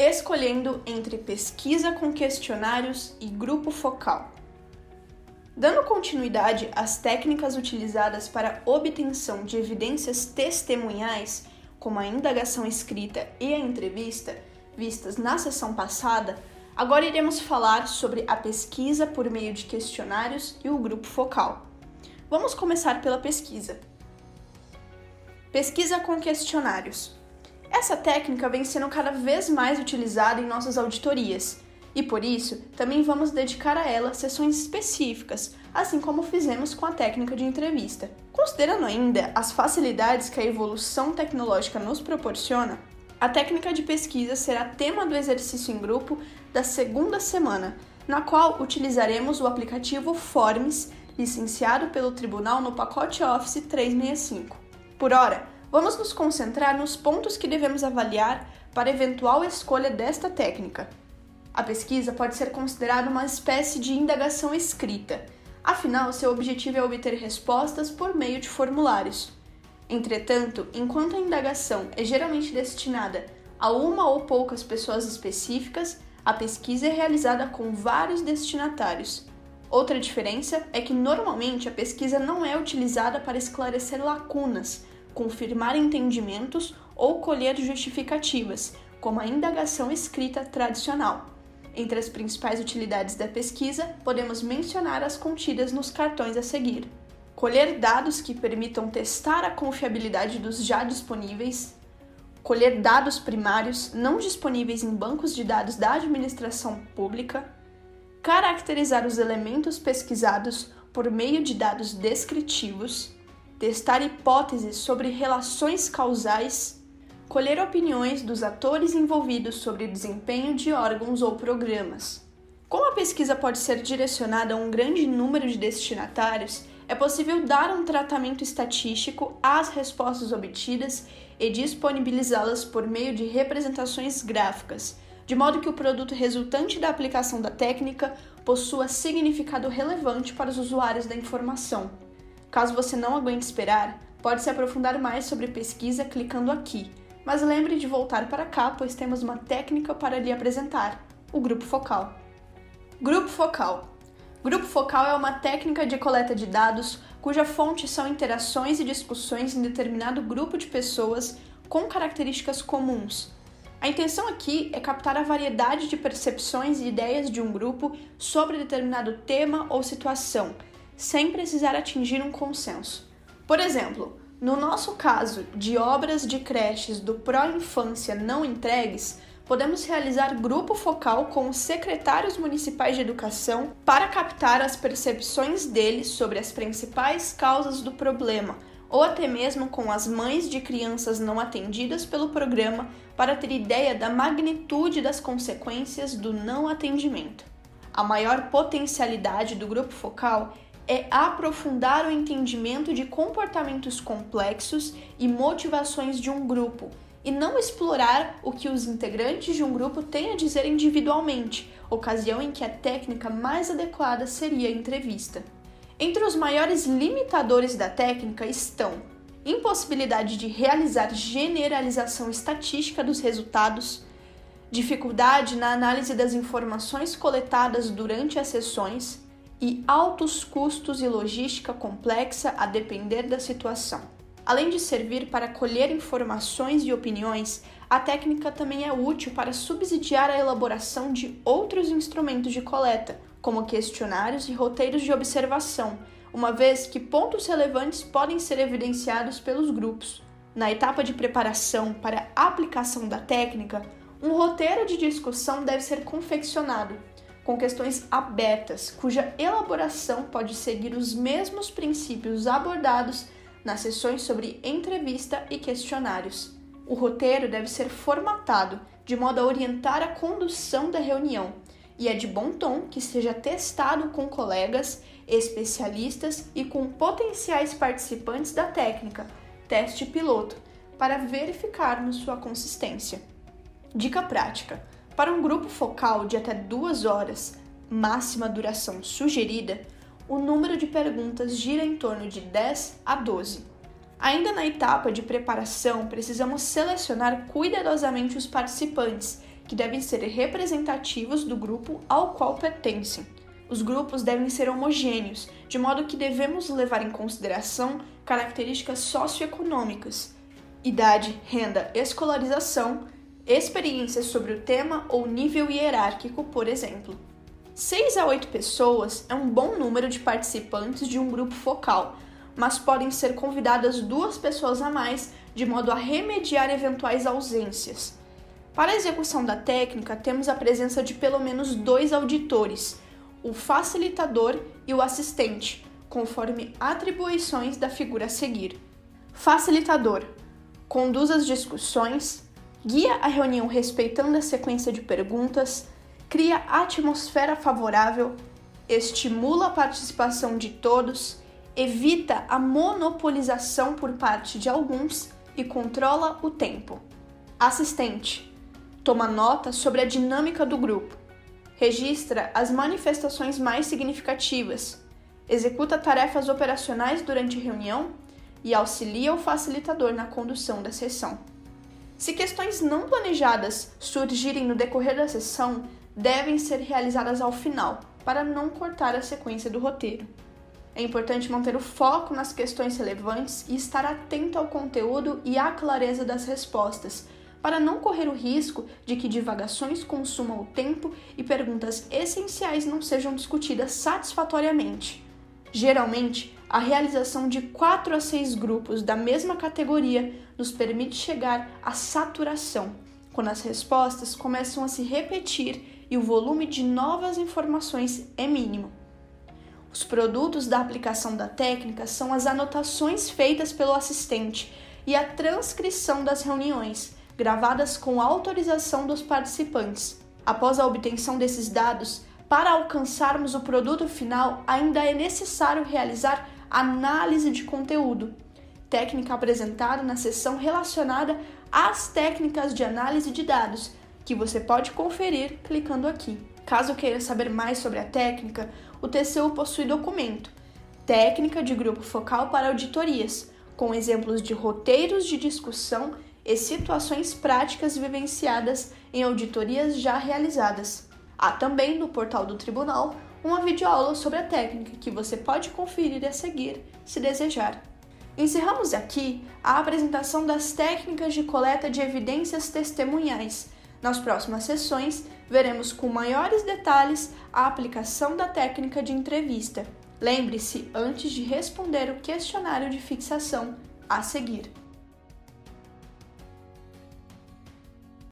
escolhendo entre pesquisa com questionários e grupo focal. Dando continuidade às técnicas utilizadas para obtenção de evidências testemunhais, como a indagação escrita e a entrevista, vistas na sessão passada, agora iremos falar sobre a pesquisa por meio de questionários e o grupo focal. Vamos começar pela pesquisa. Pesquisa com questionários. Essa técnica vem sendo cada vez mais utilizada em nossas auditorias e por isso também vamos dedicar a ela sessões específicas, assim como fizemos com a técnica de entrevista. Considerando ainda as facilidades que a evolução tecnológica nos proporciona, a técnica de pesquisa será tema do exercício em grupo da segunda semana, na qual utilizaremos o aplicativo Forms, licenciado pelo Tribunal no pacote Office 365. Por hora, vamos nos concentrar nos pontos que devemos avaliar para eventual escolha desta técnica. A pesquisa pode ser considerada uma espécie de indagação escrita, afinal, seu objetivo é obter respostas por meio de formulários. Entretanto, enquanto a indagação é geralmente destinada a uma ou poucas pessoas específicas, a pesquisa é realizada com vários destinatários. Outra diferença é que normalmente a pesquisa não é utilizada para esclarecer lacunas, confirmar entendimentos ou colher justificativas, como a indagação escrita tradicional. Entre as principais utilidades da pesquisa, podemos mencionar as contidas nos cartões a seguir: colher dados que permitam testar a confiabilidade dos já disponíveis, colher dados primários não disponíveis em bancos de dados da administração pública, caracterizar os elementos pesquisados por meio de dados descritivos, testar hipóteses sobre relações causais colher opiniões dos atores envolvidos sobre desempenho de órgãos ou programas. Como a pesquisa pode ser direcionada a um grande número de destinatários, é possível dar um tratamento estatístico às respostas obtidas e disponibilizá-las por meio de representações gráficas, de modo que o produto resultante da aplicação da técnica possua significado relevante para os usuários da informação. Caso você não aguente esperar, pode se aprofundar mais sobre pesquisa clicando aqui mas lembre de voltar para cá, pois temos uma técnica para lhe apresentar: o grupo focal. Grupo focal. Grupo focal é uma técnica de coleta de dados cuja fonte são interações e discussões em determinado grupo de pessoas com características comuns. A intenção aqui é captar a variedade de percepções e ideias de um grupo sobre determinado tema ou situação, sem precisar atingir um consenso. Por exemplo, no nosso caso de obras de creches do Pró-Infância não entregues, podemos realizar grupo focal com os secretários municipais de educação para captar as percepções deles sobre as principais causas do problema, ou até mesmo com as mães de crianças não atendidas pelo programa para ter ideia da magnitude das consequências do não atendimento. A maior potencialidade do grupo focal é aprofundar o entendimento de comportamentos complexos e motivações de um grupo, e não explorar o que os integrantes de um grupo têm a dizer individualmente, ocasião em que a técnica mais adequada seria a entrevista. Entre os maiores limitadores da técnica estão impossibilidade de realizar generalização estatística dos resultados, dificuldade na análise das informações coletadas durante as sessões, e altos custos e logística complexa a depender da situação. Além de servir para colher informações e opiniões, a técnica também é útil para subsidiar a elaboração de outros instrumentos de coleta, como questionários e roteiros de observação, uma vez que pontos relevantes podem ser evidenciados pelos grupos. Na etapa de preparação para a aplicação da técnica, um roteiro de discussão deve ser confeccionado, com questões abertas, cuja elaboração pode seguir os mesmos princípios abordados nas sessões sobre entrevista e questionários. O roteiro deve ser formatado de modo a orientar a condução da reunião e é de bom tom que seja testado com colegas, especialistas e com potenciais participantes da técnica, teste piloto, para verificarmos sua consistência. Dica prática: para um grupo focal de até duas horas, máxima duração sugerida, o número de perguntas gira em torno de 10 a 12. Ainda na etapa de preparação, precisamos selecionar cuidadosamente os participantes, que devem ser representativos do grupo ao qual pertencem. Os grupos devem ser homogêneos, de modo que devemos levar em consideração características socioeconômicas, idade, renda, escolarização, experiências sobre o tema ou nível hierárquico, por exemplo. 6 a 8 pessoas é um bom número de participantes de um grupo focal, mas podem ser convidadas duas pessoas a mais de modo a remediar eventuais ausências. Para a execução da técnica, temos a presença de pelo menos dois auditores o facilitador e o assistente, conforme atribuições da figura a seguir. Facilitador conduz as discussões, guia a reunião respeitando a sequência de perguntas, cria atmosfera favorável, estimula a participação de todos, evita a monopolização por parte de alguns e controla o tempo. Assistente toma nota sobre a dinâmica do grupo, registra as manifestações mais significativas, executa tarefas operacionais durante a reunião e auxilia o facilitador na condução da sessão. Se questões não planejadas surgirem no decorrer da sessão, devem ser realizadas ao final, para não cortar a sequência do roteiro. É importante manter o foco nas questões relevantes e estar atento ao conteúdo e à clareza das respostas, para não correr o risco de que divagações consumam o tempo e perguntas essenciais não sejam discutidas satisfatoriamente. Geralmente, a realização de 4 a 6 grupos da mesma categoria nos permite chegar à saturação, quando as respostas começam a se repetir e o volume de novas informações é mínimo. Os produtos da aplicação da técnica são as anotações feitas pelo assistente e a transcrição das reuniões gravadas com autorização dos participantes. Após a obtenção desses dados, para alcançarmos o produto final, ainda é necessário realizar análise de conteúdo, técnica apresentada na seção relacionada às técnicas de análise de dados, que você pode conferir clicando aqui. Caso queira saber mais sobre a técnica, o TCU possui documento Técnica de Grupo Focal para Auditorias, com exemplos de roteiros de discussão e situações práticas vivenciadas em auditorias já realizadas. Há também no portal do tribunal uma videoaula sobre a técnica que você pode conferir a seguir, se desejar. Encerramos aqui a apresentação das técnicas de coleta de evidências testemunhais. Nas próximas sessões, veremos com maiores detalhes a aplicação da técnica de entrevista. Lembre-se antes de responder o questionário de fixação a seguir.